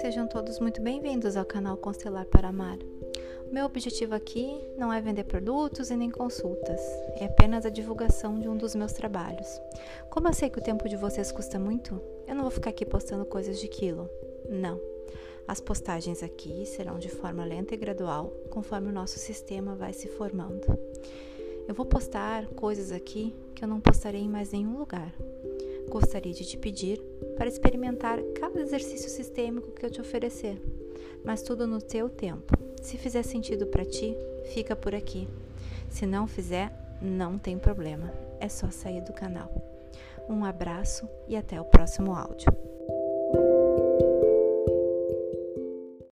Sejam todos muito bem-vindos ao canal Constelar para Amar. O meu objetivo aqui não é vender produtos e nem consultas, é apenas a divulgação de um dos meus trabalhos. Como eu sei que o tempo de vocês custa muito, eu não vou ficar aqui postando coisas de quilo. Não. As postagens aqui serão de forma lenta e gradual, conforme o nosso sistema vai se formando. Eu vou postar coisas aqui que eu não postarei em mais nenhum lugar. Gostaria de te pedir para experimentar cada exercício sistêmico que eu te oferecer, mas tudo no teu tempo. Se fizer sentido para ti, fica por aqui. Se não fizer, não tem problema, é só sair do canal. Um abraço e até o próximo áudio.